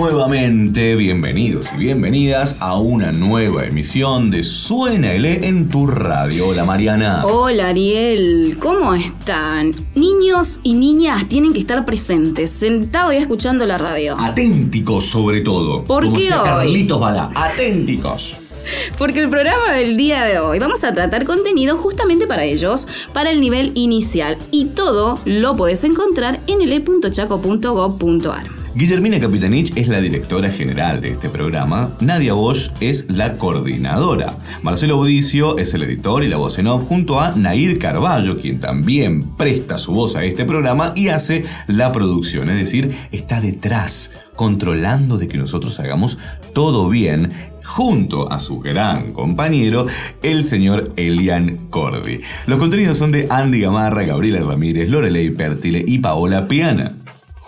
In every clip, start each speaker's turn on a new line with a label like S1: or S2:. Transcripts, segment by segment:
S1: Nuevamente, bienvenidos y bienvenidas a una nueva emisión de Suena L en tu radio. Hola Mariana.
S2: Hola Ariel, ¿cómo están? Niños y niñas tienen que estar presentes, sentados y escuchando la radio.
S1: Aténticos sobre todo.
S2: ¿Por
S1: como
S2: qué hoy?
S1: Carlitos Balá. Aténticos.
S2: Porque el programa del día de hoy vamos a tratar contenido justamente para ellos, para el nivel inicial. Y todo lo puedes encontrar en ele.chaco.gov.ar.
S1: Guillermina Capitanich es la directora general de este programa, Nadia Bosch es la coordinadora, Marcelo Budicio es el editor y la voz en off junto a Nair Carballo, quien también presta su voz a este programa y hace la producción, es decir, está detrás, controlando de que nosotros hagamos todo bien junto a su gran compañero, el señor Elian Cordi. Los contenidos son de Andy Gamarra, Gabriela Ramírez, Lorelei Pértile y Paola Piana.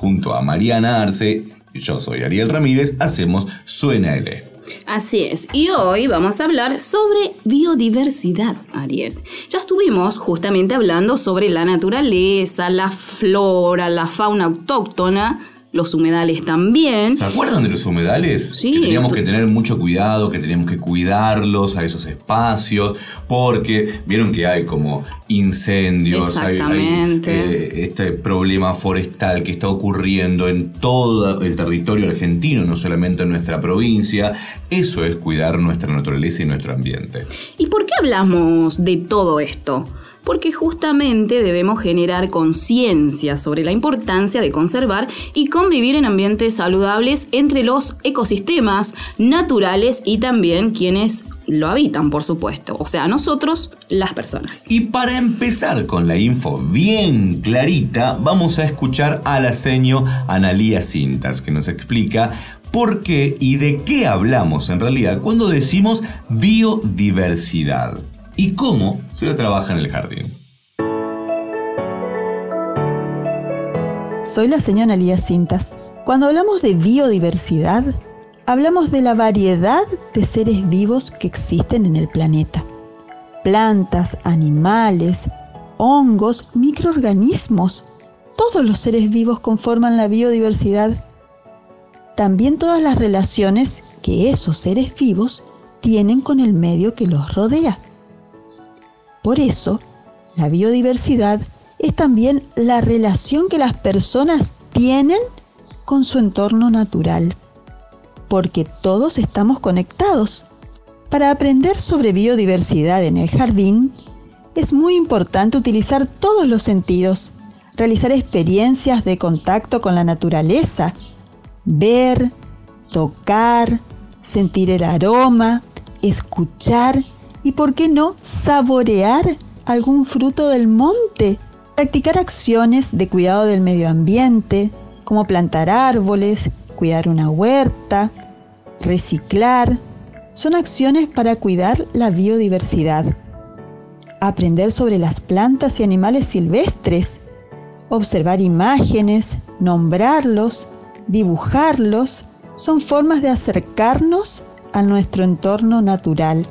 S1: Junto a Mariana Arce, yo soy Ariel Ramírez, hacemos Suena L.
S2: Así es, y hoy vamos a hablar sobre biodiversidad, Ariel. Ya estuvimos justamente hablando sobre la naturaleza, la flora, la fauna autóctona, los humedales también.
S1: ¿Se acuerdan de los humedales?
S2: Sí.
S1: Que teníamos que tener mucho cuidado, que teníamos que cuidarlos a esos espacios, porque vieron que hay como incendios, hay, hay, eh, este problema forestal que está ocurriendo en todo el territorio argentino, no solamente en nuestra provincia. Eso es cuidar nuestra naturaleza y nuestro ambiente.
S2: ¿Y por qué hablamos de todo esto? Porque justamente debemos generar conciencia sobre la importancia de conservar y convivir en ambientes saludables entre los ecosistemas naturales y también quienes lo habitan, por supuesto. O sea, nosotros, las personas.
S1: Y para empezar con la info bien clarita, vamos a escuchar a la seño Analía Cintas, que nos explica por qué y de qué hablamos en realidad cuando decimos biodiversidad y cómo se la trabaja en el jardín.
S3: Soy la señora Elías Cintas. Cuando hablamos de biodiversidad, hablamos de la variedad de seres vivos que existen en el planeta. Plantas, animales, hongos, microorganismos. Todos los seres vivos conforman la biodiversidad. También todas las relaciones que esos seres vivos tienen con el medio que los rodea. Por eso, la biodiversidad es también la relación que las personas tienen con su entorno natural, porque todos estamos conectados. Para aprender sobre biodiversidad en el jardín, es muy importante utilizar todos los sentidos, realizar experiencias de contacto con la naturaleza, ver, tocar, sentir el aroma, escuchar y, por qué no, saborear algún fruto del monte. Practicar acciones de cuidado del medio ambiente, como plantar árboles, cuidar una huerta, reciclar, son acciones para cuidar la biodiversidad. Aprender sobre las plantas y animales silvestres, observar imágenes, nombrarlos, dibujarlos, son formas de acercarnos a nuestro entorno natural.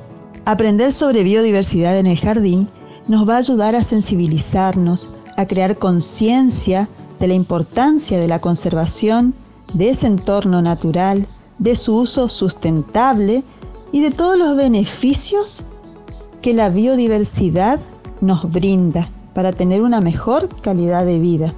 S3: Aprender sobre biodiversidad en el jardín nos va a ayudar a sensibilizarnos, a crear conciencia de la importancia de la conservación de ese entorno natural, de su uso sustentable y de todos los beneficios que la biodiversidad nos brinda para tener una mejor calidad de vida.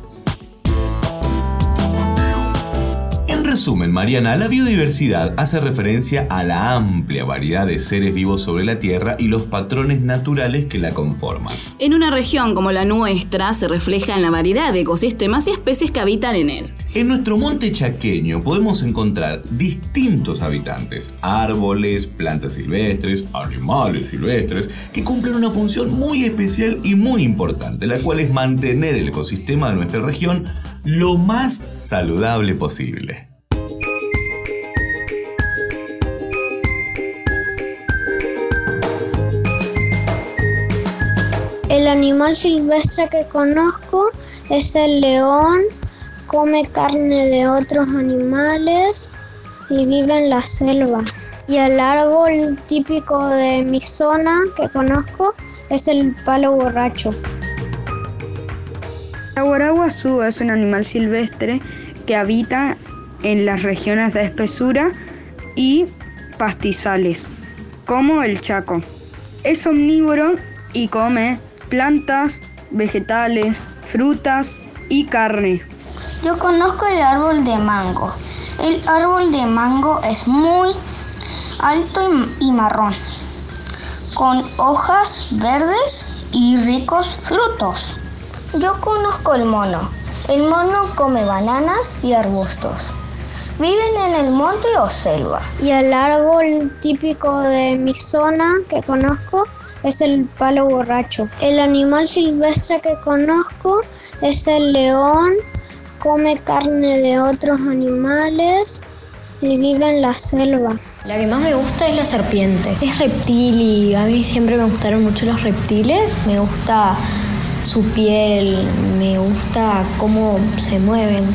S1: Resumen, Mariana, la biodiversidad hace referencia a la amplia variedad de seres vivos sobre la Tierra y los patrones naturales que la conforman.
S2: En una región como la nuestra se refleja en la variedad de ecosistemas y especies que habitan en él.
S1: En nuestro monte chaqueño podemos encontrar distintos habitantes, árboles, plantas silvestres, animales silvestres, que cumplen una función muy especial y muy importante, la cual es mantener el ecosistema de nuestra región lo más saludable posible.
S4: Animal silvestre que conozco es el león, come carne de otros animales y vive en la selva. Y el árbol típico de mi zona que conozco es el palo borracho.
S5: La guaraguazú es un animal silvestre que habita en las regiones de espesura y pastizales, como el Chaco. Es omnívoro y come plantas, vegetales, frutas y carne.
S6: Yo conozco el árbol de mango. El árbol de mango es muy alto y marrón, con hojas verdes y ricos frutos. Yo conozco el mono. El mono come bananas y arbustos. Viven en el monte o selva.
S4: Y el árbol típico de mi zona que conozco es el palo borracho. El animal silvestre que conozco es el león, come carne de otros animales y vive en la selva.
S7: La que más me gusta es la serpiente. Es reptil y a mí siempre me gustaron mucho los reptiles. Me gusta su piel, me gusta cómo se mueven,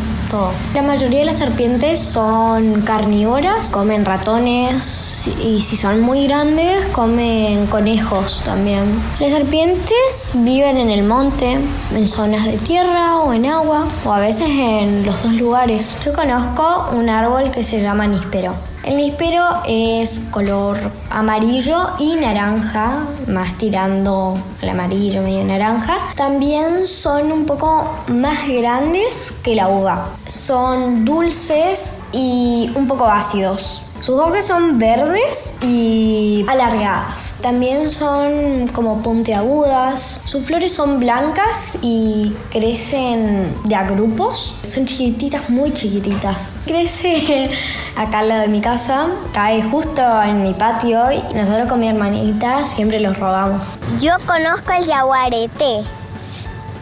S7: La mayoría de las serpientes son carnívoras, comen ratones y si son muy grandes comen conejos también. Las serpientes viven en el monte, en zonas de tierra o en agua o a veces en los dos lugares. Yo conozco un árbol que se llama níspero. El níspero es color amarillo y naranja, más tirando al amarillo, medio naranja. También son un poco más grandes que la uva. Son dulces y un poco ácidos. Sus hojas son verdes y alargadas. También son como puntiagudas. Sus flores son blancas y crecen de a grupos. Son chiquititas, muy chiquititas. Crece acá al lado de mi casa. Cae justo en mi patio y nosotros con mi hermanita siempre los robamos.
S6: Yo conozco el yaguareté.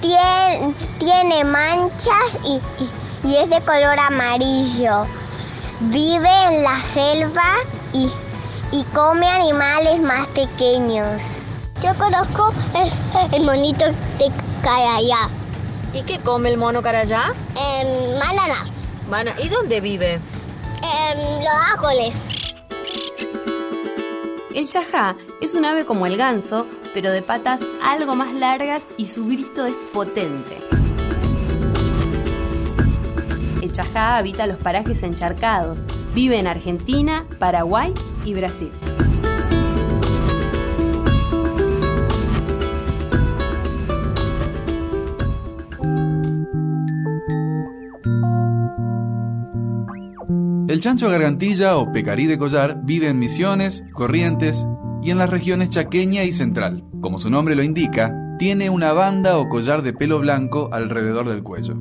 S6: Tiene, manchas y es de color amarillo. Vive en la selva y, y, come animales más pequeños. Yo conozco el, el monito de Carayá.
S8: ¿Y qué come el mono Carayá?
S6: Eh, bananas.
S8: Bana ¿Y dónde vive?
S6: En los árboles.
S9: El chajá es un ave como el ganso, pero de patas algo más largas y su grito es potente. Chajá habita los parajes encharcados. Vive en Argentina, Paraguay y Brasil.
S10: El chancho gargantilla o pecarí de collar vive en Misiones, Corrientes y en las regiones chaqueña y central. Como su nombre lo indica, tiene una banda o collar de pelo blanco alrededor del cuello.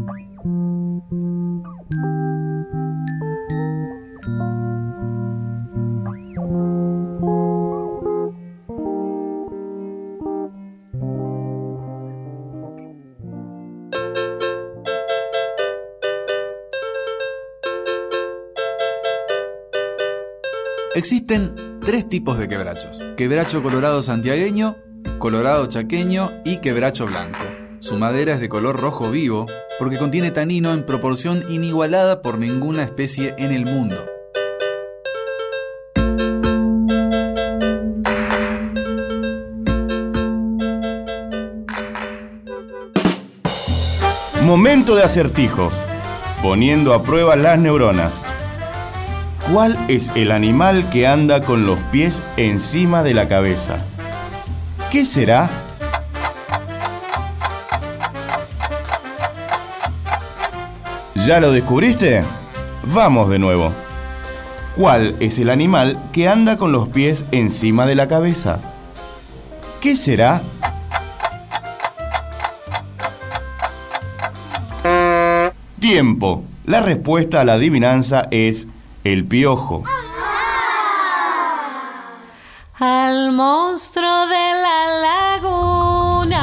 S10: Existen tres tipos de quebrachos. Quebracho colorado santiagueño, colorado chaqueño y quebracho blanco. Su madera es de color rojo vivo porque contiene tanino en proporción inigualada por ninguna especie en el mundo.
S11: Momento de acertijos, poniendo a prueba las neuronas. ¿Cuál es el animal que anda con los pies encima de la cabeza? ¿Qué será? ¿Ya lo descubriste? Vamos de nuevo. ¿Cuál es el animal que anda con los pies encima de la cabeza? ¿Qué será? Tiempo. La respuesta a la adivinanza es el piojo.
S12: Al monstruo de la laguna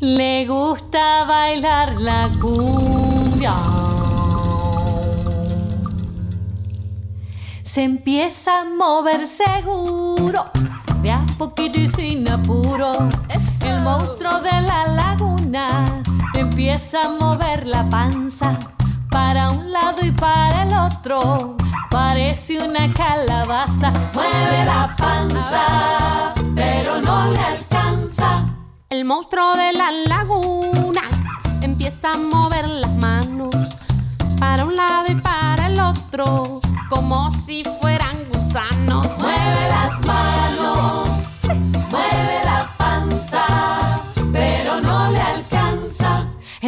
S12: le gusta bailar la cumbia. Se empieza a mover seguro, de a poquito y sin apuro. El monstruo de la laguna empieza a mover la panza para un lado y para el otro. Parece una calabaza. Mueve la panza, pero no le alcanza. El monstruo de la laguna empieza a mover las manos para un lado y para el otro, como si fueran gusanos. Mueve las manos, mueve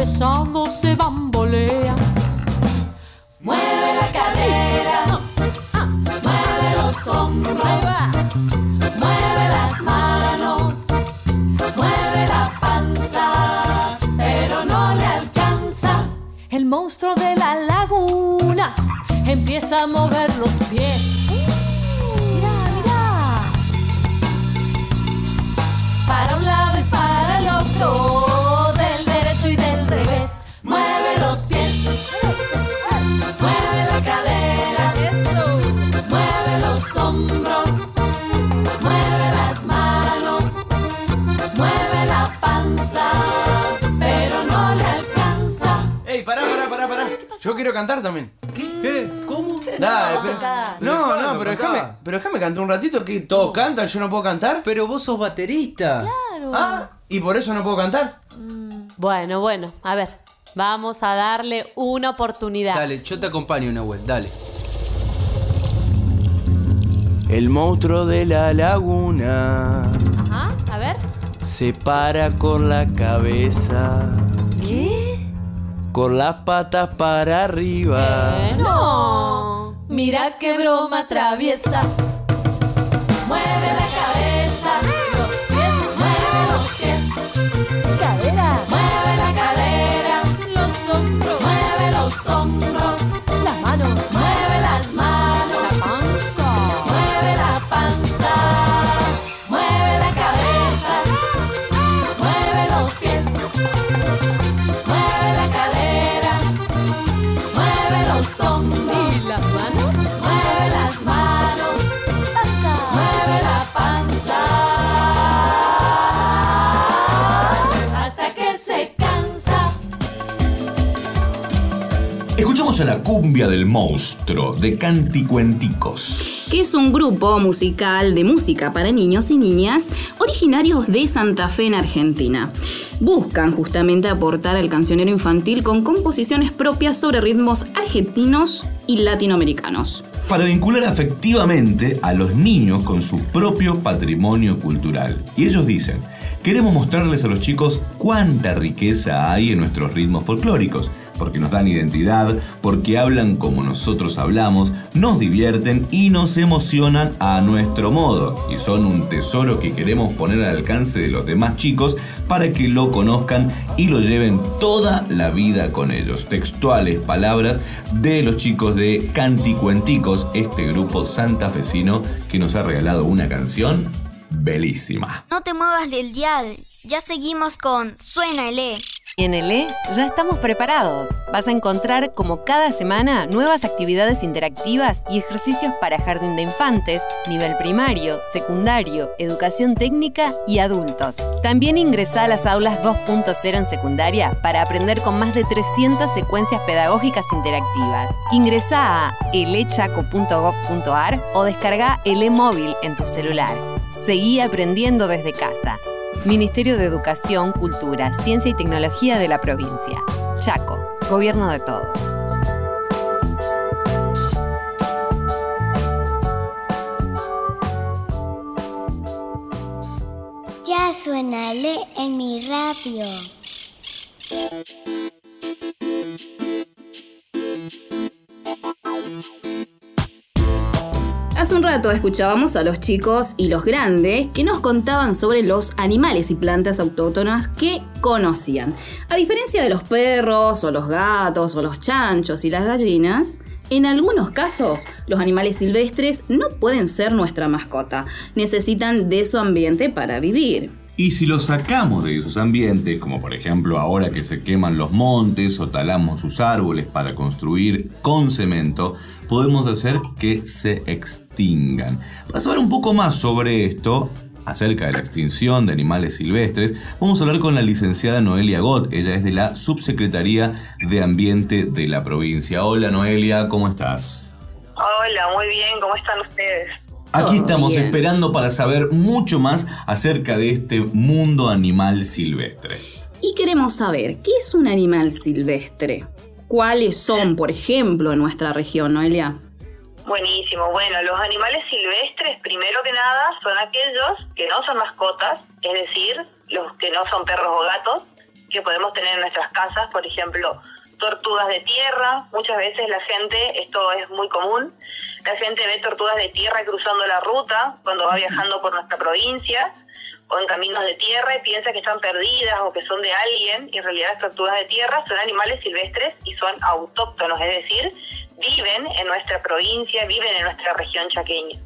S12: pesando se bambolea. Mueve la cadera, mueve los hombros, mueve las manos, mueve la panza, pero no le alcanza. El monstruo de la laguna empieza a mover los pies.
S13: Yo quiero cantar también.
S14: ¿Qué? ¿Cómo?
S13: Dale,
S9: no,
S13: pero-
S9: tocás.
S13: no,
S14: Claro,
S13: no, pero
S14: tocá.
S13: déjame, pero déjame cantar un ratito que todos cantan, yo no puedo cantar.
S14: Pero vos sos baterista.
S9: Claro.
S13: Ah, y por eso no puedo cantar.
S9: Bueno, bueno, a ver, vamos a darle una oportunidad.
S14: Dale, yo te acompaño, Nahuel, dale.
S13: El monstruo de la laguna
S9: ¿Ah? A ver.
S13: se para con la cabeza,
S9: ¿Qué?
S13: Con las patas para arriba.
S9: No. Mira qué broma traviesa.
S1: Cumbia del monstruo de Canticuenticos.
S2: que es un grupo musical de música para niños y niñas originarios de Santa Fe en Argentina. Buscan justamente aportar al cancionero infantil con composiciones propias sobre ritmos argentinos y latinoamericanos.
S1: Para vincular afectivamente a los niños con su propio patrimonio cultural. Y ellos dicen, queremos mostrarles a los chicos cuánta riqueza hay en nuestros ritmos folclóricos, porque nos dan identidad, porque hablan como nosotros hablamos, nos divierten y nos emocionan a nuestro modo. Y son un tesoro que queremos poner al alcance de los demás chicos para que lo conozcan y lo lleven toda la vida con ellos. Textuales palabras de los chicos de Canticuenticos, este grupo santafesino que nos ha regalado una canción bellísima.
S15: No te muevas del dial. Ya seguimos con Suena el E. En el E ya estamos preparados. Vas a encontrar como cada semana nuevas actividades interactivas y ejercicios para jardín de infantes, nivel primario, secundario, educación técnica y adultos. También ingresa a las aulas 2.0 en secundaria para aprender con más de 300 secuencias pedagógicas interactivas. Ingresa a elechaco.gov.ar o descarga el e-móvil en tu celular. Seguí aprendiendo desde casa. Ministerio de Educación, Cultura, Ciencia y Tecnología de la provincia. Chaco, Gobierno de Todos.
S6: Ya suena en mi radio.
S2: Hace un rato escuchábamos a los chicos y los grandes que nos contaban sobre los animales y plantas autóctonas que conocían. A diferencia de los perros o los gatos o los chanchos y las gallinas, en algunos casos los animales silvestres no pueden ser nuestra mascota, necesitan de su ambiente para vivir.
S1: Y si los sacamos de esos ambientes, como por ejemplo ahora que se queman los montes o talamos sus árboles para construir con cemento, podemos hacer que se extingan. Para saber un poco más sobre esto, acerca de la extinción de animales silvestres, vamos a hablar con la licenciada Noelia Gott. Ella es de la Subsecretaría de Ambiente de la provincia. Hola Noelia, ¿cómo estás?
S16: Hola, muy bien, ¿cómo están ustedes?
S1: Aquí
S2: Todo
S1: estamos
S2: bien.
S1: esperando para saber mucho más acerca de este mundo animal silvestre.
S2: Y queremos saber, ¿qué es un animal silvestre? ¿Cuáles son, por ejemplo, en nuestra región, Noelia?
S16: Buenísimo. Bueno, los animales silvestres, primero que nada, son aquellos que no son mascotas, es decir, los que no son perros o gatos, que podemos tener en nuestras casas, por ejemplo, tortugas de tierra. Muchas veces la gente, esto es muy común, la gente ve tortugas de tierra cruzando la ruta cuando va viajando por nuestra provincia o en caminos de tierra y piensa que están perdidas o que son de alguien y en realidad las tortugas de tierra son animales silvestres y son autóctonos, es decir, viven en nuestra provincia, viven en nuestra región chaqueña.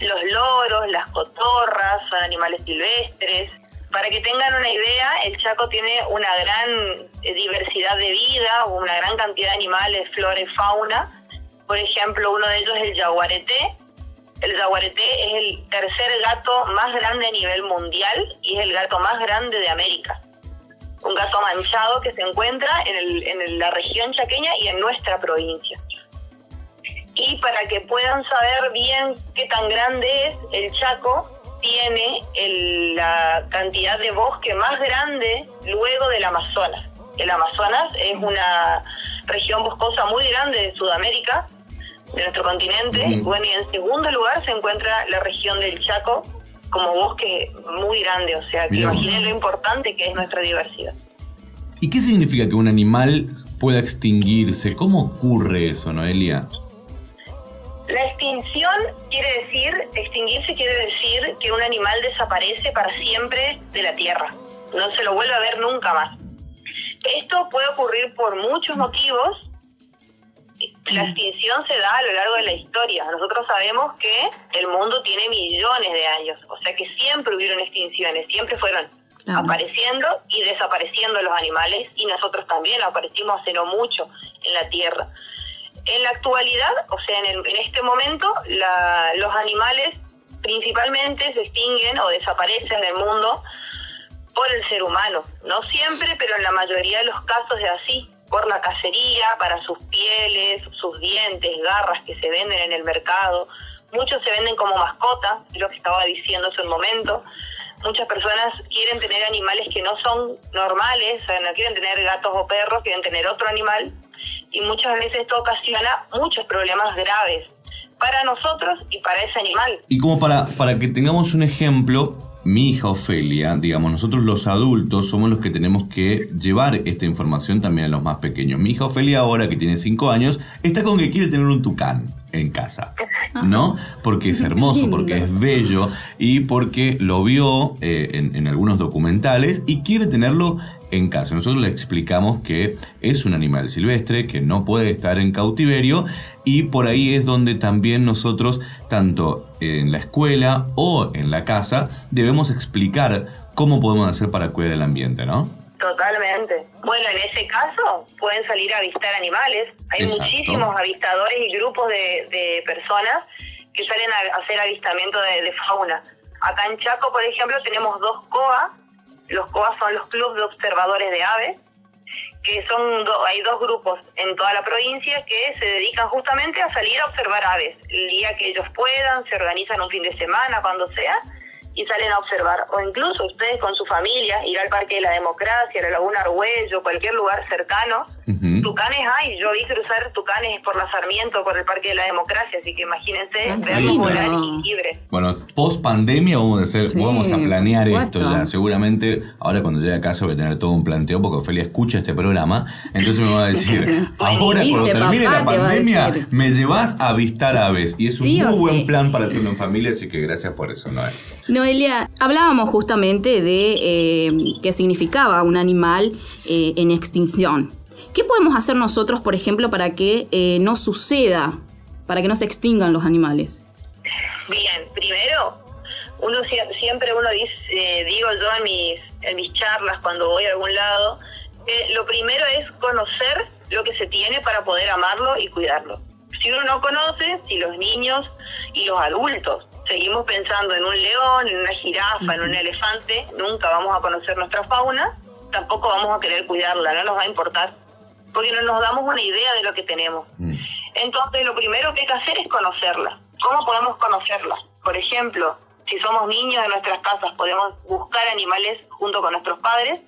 S16: Los loros, las cotorras son animales silvestres. Para que tengan una idea, el Chaco tiene una gran eh, diversidad de vida, una gran cantidad de animales, flora y fauna. Por ejemplo, uno de ellos es el yaguareté. El yaguareté es el tercer gato más grande a nivel mundial y es el gato más grande de América. Un gato manchado que se encuentra en, el- en la región chaqueña y en nuestra provincia. Y para que puedan saber bien qué tan grande es, el Chaco tiene el- la cantidad de bosque más grande luego del Amazonas. El Amazonas es una región boscosa muy grande de Sudamérica, de nuestro continente. Bueno, y en segundo lugar se encuentra la región del Chaco como bosque muy grande. O sea, que imaginen lo importante que es nuestra diversidad.
S1: ¿Y qué significa que un animal pueda extinguirse? ¿Cómo ocurre eso, Noelia?
S16: La extinción quiere decir, extinguirse quiere decir que un animal desaparece para siempre de la Tierra. No se lo vuelve a ver nunca más. Esto puede ocurrir por muchos motivos. La extinción se da a lo largo de la historia. Nosotros sabemos que el mundo tiene millones de años, o sea que siempre hubieron extinciones, siempre fueron apareciendo y desapareciendo los animales y nosotros también aparecimos hace no mucho en la Tierra. En la actualidad, o sea, en, el- en este momento, la- los animales principalmente se extinguen o desaparecen del mundo por el ser humano. No siempre, pero en la mayoría de los casos es así. Por la cacería, para sus pieles, sus dientes, garras que se venden en el mercado. Muchos se venden como mascota, es lo que estaba diciendo hace un momento. Muchas personas quieren tener animales que no son normales, o sea, no quieren tener gatos o perros, quieren tener otro animal. Y muchas veces esto ocasiona muchos problemas graves para nosotros y para ese animal.
S1: Y como para, para que tengamos un ejemplo, mi hija Ofelia, digamos, nosotros los adultos somos los que tenemos que llevar esta información también a los más pequeños. Mi hija Ofelia ahora, que tiene 5 años, está con que quiere tener un tucán en casa. ¿No? Porque es hermoso, porque es bello y porque lo vio eh, en, en algunos documentales y quiere tenerlo en casa. Nosotros le explicamos que es un animal silvestre, que no puede estar en cautiverio y por ahí es donde también nosotros, tanto en la escuela o en la casa, debemos explicar cómo podemos hacer para cuidar el ambiente, ¿no?
S16: Totalmente. Bueno, en ese caso pueden salir a avistar animales. Hay
S1: Exacto.
S16: muchísimos avistadores y grupos de, de personas que salen a hacer avistamiento de, de fauna. Acá en Chaco, por ejemplo, tenemos dos COA. Los COA son los clubes de observadores de aves, que son do- hay dos grupos en toda la provincia que se dedican justamente a salir a observar aves. El día que ellos puedan, se organizan un fin de semana, cuando sea, y salen a observar. O incluso ustedes con su familia, ir al Parque de la Democracia, a la Laguna Argüello, cualquier lugar cercano. Tucanes hay, yo vi cruzar tucanes por la Sarmiento, por el Parque de la Democracia, así que imagínense verlos
S1: lindo.
S16: volar y libres.
S1: Bueno, post pandemia vamos a hacer,
S16: Sí,
S1: vamos a planear esto ya. Seguramente ahora cuando llegue a casa voy a tener todo un planteo porque Ofelia escucha este programa. Entonces me va a decir, ahora cuando termine
S2: papá,
S1: la pandemia me llevas a avistar aves. Y es un
S2: Sí
S1: muy buen
S2: sí.
S1: plan para hacerlo en familia, así que gracias por eso, Noel.
S2: Noelia, hablábamos justamente de eh, qué significaba un animal eh, en extinción. ¿Qué podemos hacer nosotros, por ejemplo, para que eh, no suceda, para que no se extingan los animales?
S16: Bien, primero, uno sie- siempre uno dice, eh, digo yo en mis, en mis charlas cuando voy a algún lado, lo primero es conocer lo que se tiene para poder amarlo y cuidarlo. Si uno no conoce, si los niños y los adultos seguimos pensando en un león, en una jirafa, en un elefante, nunca vamos a conocer nuestra fauna, tampoco vamos a querer cuidarla, no nos va a importar, porque no nos damos una idea de lo que tenemos. Entonces, lo primero que hay que hacer es conocerla. ¿Cómo podemos conocerla? Por ejemplo, si somos niños de nuestras casas, podemos buscar animales junto con nuestros padres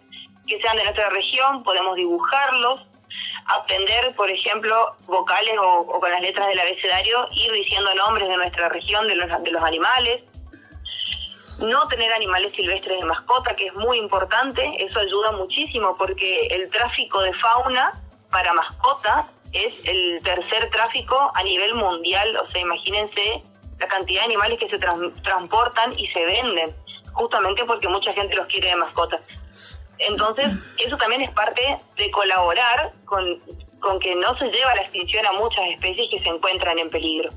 S16: que sean de nuestra región, podemos dibujarlos, aprender, por ejemplo, vocales o, o con las letras del abecedario, ir diciendo nombres de nuestra región, de los, de los animales. No tener animales silvestres de mascota, que es muy importante, eso ayuda muchísimo porque el tráfico de fauna para mascotas es el tercer tráfico a nivel mundial, o sea, imagínense la cantidad de animales que se tran- transportan y se venden, justamente porque mucha gente los quiere de mascota. Entonces, eso también es parte de colaborar con, con que no se lleva a la extinción a muchas especies que se encuentran en peligro.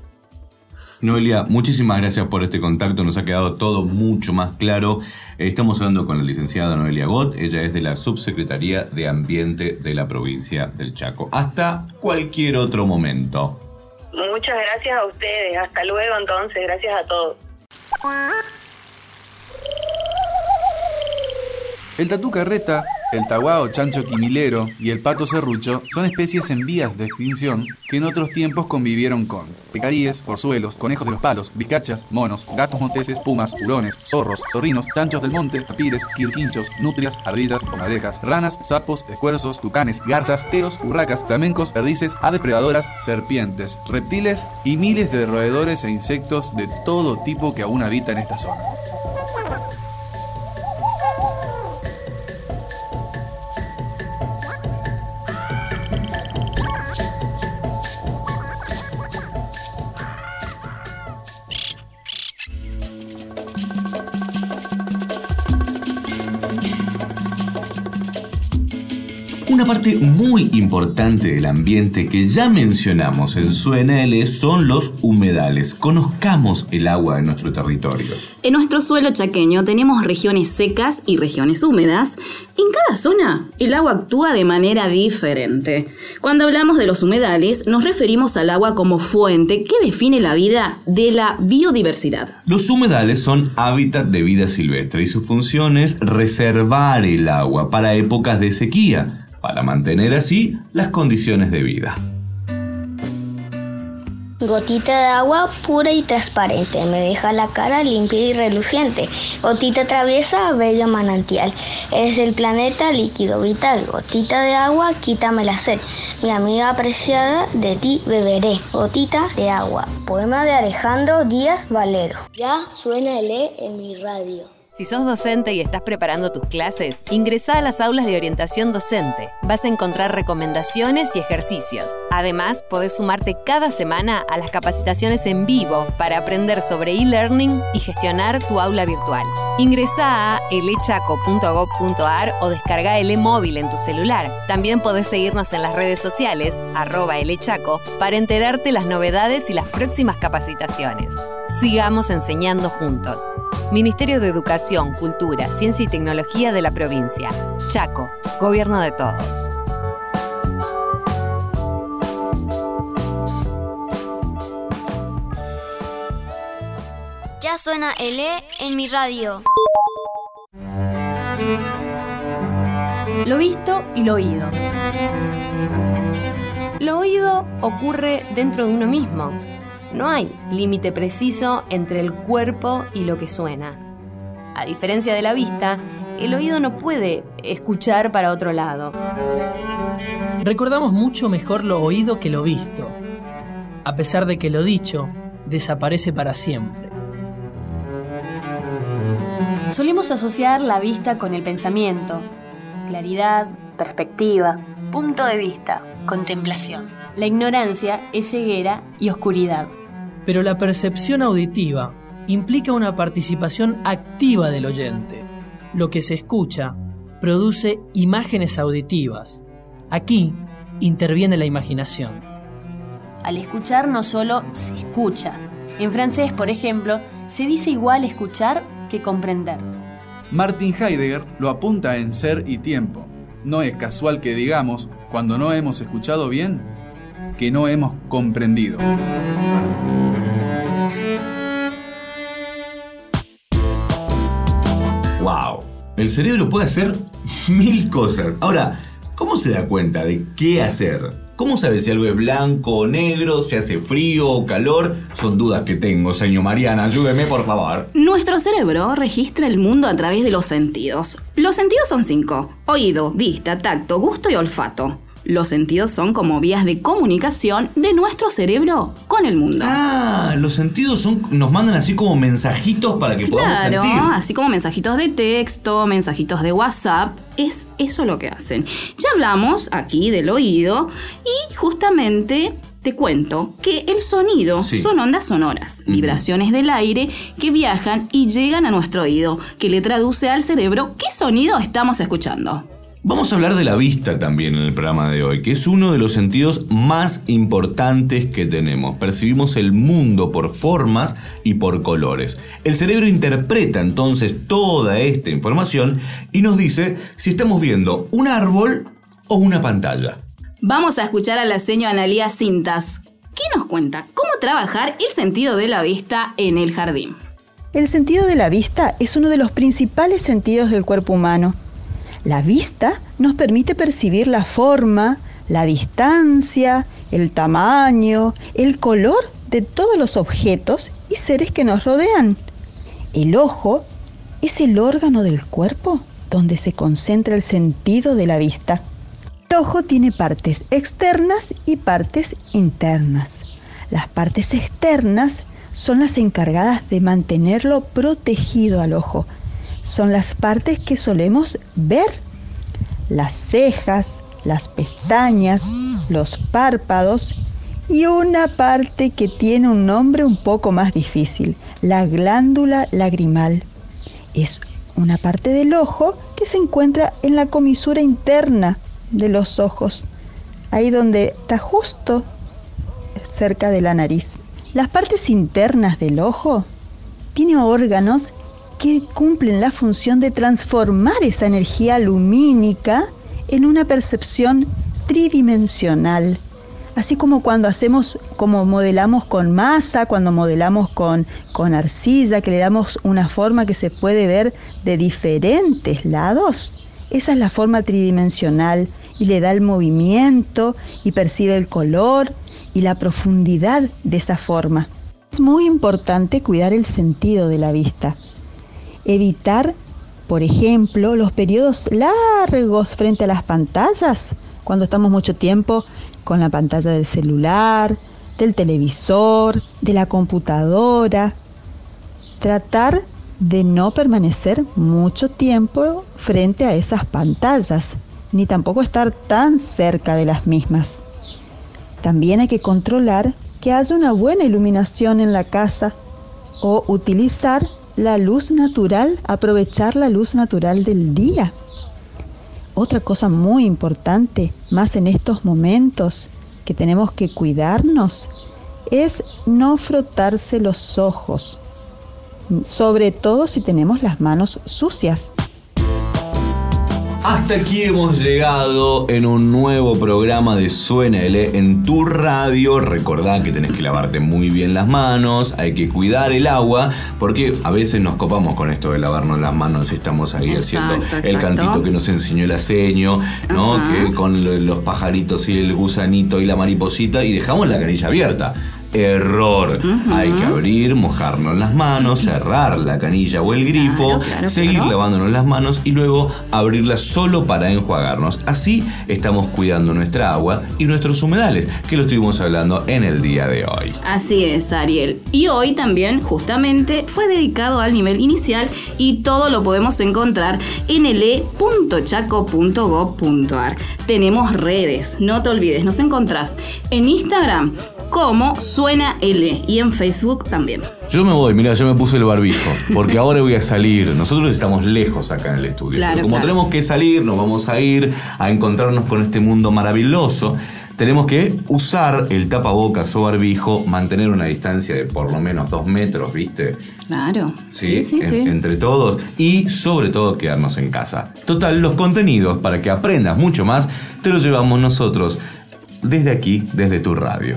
S1: Noelia, muchísimas gracias por este contacto, nos ha quedado todo mucho más claro. Estamos hablando con la licenciada Noelia Gott, ella es de la Subsecretaría de Ambiente de la provincia del Chaco. Hasta cualquier otro momento.
S16: Muchas gracias a ustedes. Hasta luego entonces. Gracias a todos.
S10: El tatú carreta, el taguao chancho quimilero y el pato serrucho son especies en vías de extinción que en otros tiempos convivieron con pecaríes, porzuelos, conejos de los palos, vizcachas, monos, gatos monteses, pumas, hurones, zorros, zorrinos, chanchos del monte, tapires, quirquinchos, nutrias, ardillas, comadrejas, ranas, sapos, escuerzos, tucanes, garzas, teros, urracas, flamencos, perdices, aves predadoras, serpientes, reptiles y miles de roedores e insectos de todo tipo que aún habitan esta zona.
S1: Parte muy importante del ambiente que ya mencionamos en su NL son los humedales. Conozcamos el agua de nuestro territorio.
S2: En nuestro suelo chaqueño tenemos regiones secas y regiones húmedas. En cada zona el agua actúa de manera diferente. Cuando hablamos de los humedales nos referimos al agua como fuente que define la vida de la biodiversidad.
S1: Los humedales son hábitat de vida silvestre y su función es reservar el agua para épocas de sequía, para mantener así las condiciones de vida.
S6: Gotita de agua pura y transparente, me deja la cara limpia y reluciente. Gotita traviesa, bello manantial. Es el planeta líquido vital. Gotita de agua, quítame la sed. Mi amiga apreciada, de ti beberé. Gotita de agua. Poema de Alejandro Díaz Valero. Ya suena el E en mi radio.
S15: Si sos docente y estás preparando tus clases, ingresá a las aulas de orientación docente. Vas a encontrar recomendaciones y ejercicios. Además, podés sumarte cada semana a las capacitaciones en vivo para aprender sobre e-learning y gestionar tu aula virtual. Ingresa a elechaco.gov.ar o descarga el móvil en tu celular. También podés seguirnos en las redes sociales, arroba elechaco, para enterarte las novedades y las próximas capacitaciones. Sigamos enseñando juntos. Ministerio de Educación, Cultura, Ciencia y Tecnología de la provincia. Chaco, Gobierno de Todos.
S17: Ya suena el E en mi radio.
S18: Lo visto y lo oído.
S15: Lo oído ocurre dentro de uno mismo. No hay límite preciso entre el cuerpo y lo que suena. A diferencia de la vista, el oído no puede escuchar para otro lado.
S19: Recordamos mucho mejor lo oído que lo visto, a pesar de que lo dicho desaparece para siempre.
S18: Solemos asociar la vista con el pensamiento, claridad, perspectiva, punto de vista, contemplación. La ignorancia es ceguera y oscuridad.
S19: Pero la percepción auditiva implica una participación activa del oyente. Lo que se escucha produce imágenes auditivas. Aquí interviene la imaginación.
S18: Al escuchar no solo se escucha. En francés, por ejemplo, se dice igual escuchar que comprender.
S10: Martin Heidegger lo apunta en Ser y Tiempo. No es casual que digamos, cuando no hemos escuchado bien, que no hemos comprendido.
S1: ¡Wow! El cerebro puede hacer mil cosas. Ahora, ¿cómo se da cuenta de qué hacer? ¿Cómo sabe si algo es blanco o negro, si hace frío o calor? Son dudas que tengo, señor Mariana. Ayúdeme, por favor.
S2: Nuestro cerebro registra el mundo a través de los sentidos. Los sentidos son cinco. Oído, vista, tacto, gusto y olfato. Los sentidos son como vías de comunicación de nuestro cerebro con el mundo.
S1: Ah, los sentidos son, nos mandan así como mensajitos para que podamos
S2: Claro,
S1: sentir.
S2: así como mensajitos de texto, mensajitos de WhatsApp, es eso lo que hacen. Ya hablamos aquí del oído y justamente te cuento que el sonido
S1: Sí.
S2: son ondas sonoras, vibraciones del aire que viajan y llegan a nuestro oído, que le traduce al cerebro qué sonido estamos escuchando.
S1: Vamos a hablar de la vista también en el programa de hoy, que es uno de los sentidos más importantes que tenemos. Percibimos el mundo por formas y por colores. El cerebro interpreta entonces toda esta información y nos dice si estamos viendo un árbol o una pantalla.
S2: Vamos a escuchar a la seño Analía Cintas, que nos cuenta cómo trabajar el sentido de la vista en el jardín.
S3: El sentido de la vista es uno de los principales sentidos del cuerpo humano. La vista nos permite percibir la forma, la distancia, el tamaño, el color de todos los objetos y seres que nos rodean. El ojo es el órgano del cuerpo donde se concentra el sentido de la vista. El ojo tiene partes externas y partes internas. Las partes externas son las encargadas de mantenerlo protegido al ojo. Son las partes que solemos ver. Las cejas, las pestañas, los párpados y una parte que tiene un nombre un poco más difícil, la glándula lagrimal. Es una parte del ojo que se encuentra en la comisura interna de los ojos, ahí donde está justo cerca de la nariz. Las partes internas del ojo tienen órganos que cumplen la función de transformar esa energía lumínica en una percepción tridimensional. Así como cuando hacemos, como modelamos con masa, cuando modelamos con, con arcilla, que le damos una forma que se puede ver de diferentes lados. Esa es la forma tridimensional y le da el movimiento y percibe el color y la profundidad de esa forma. Es muy importante cuidar el sentido de la vista. Evitar, por ejemplo, los periodos largos frente a las pantallas, cuando estamos mucho tiempo con la pantalla del celular, del televisor, de la computadora. Tratar de no permanecer mucho tiempo frente a esas pantallas, ni tampoco estar tan cerca de las mismas. También hay que controlar que haya una buena iluminación en la casa o utilizar la luz natural, aprovechar la luz natural del día. Otra cosa muy importante, más en estos momentos que tenemos que cuidarnos, es no frotarse los ojos, sobre todo si tenemos las manos sucias.
S1: Hasta aquí hemos llegado en un nuevo programa de Suena L en tu radio. Recordá que tenés que lavarte muy bien las manos, hay que cuidar el agua, porque a veces nos copamos con esto de lavarnos las manos y estamos ahí haciendo
S2: Exacto,
S1: el cantito que nos enseñó el aceño, ¿no?
S2: Ajá.
S1: Que con lo- los pajaritos y el gusanito y la mariposita y dejamos la canilla abierta. Error. Hay que abrir, mojarnos las manos, cerrar la canilla o el grifo,
S2: claro,
S1: seguir
S2: claro.
S1: lavándonos las manos y luego abrirla solo para enjuagarnos. Así estamos cuidando nuestra agua y nuestros humedales, que lo estuvimos hablando en el día de hoy.
S2: Así es, Ariel. Y hoy también, justamente, fue dedicado al nivel inicial y todo lo podemos encontrar en el e.chaco.gov.ar. Tenemos redes, no te olvides, nos encontrás en Instagram como Suena L y en Facebook también.
S1: Yo me voy, mira, yo me puse el barbijo, porque ahora voy a salir. Nosotros estamos lejos acá en el estudio.
S2: Claro,
S1: pero como
S2: claro.
S1: tenemos que salir, nos vamos a ir a encontrarnos con este mundo maravilloso. Tenemos que usar el tapabocas o barbijo, mantener una distancia de por lo menos dos metros, ¿viste?
S2: Claro.
S1: ¿sí?
S2: Sí, sí,
S1: En-
S2: sí.
S1: entre todos y sobre todo quedarnos en casa. Total, los contenidos para que aprendas mucho más te los llevamos nosotros desde aquí, desde tu radio.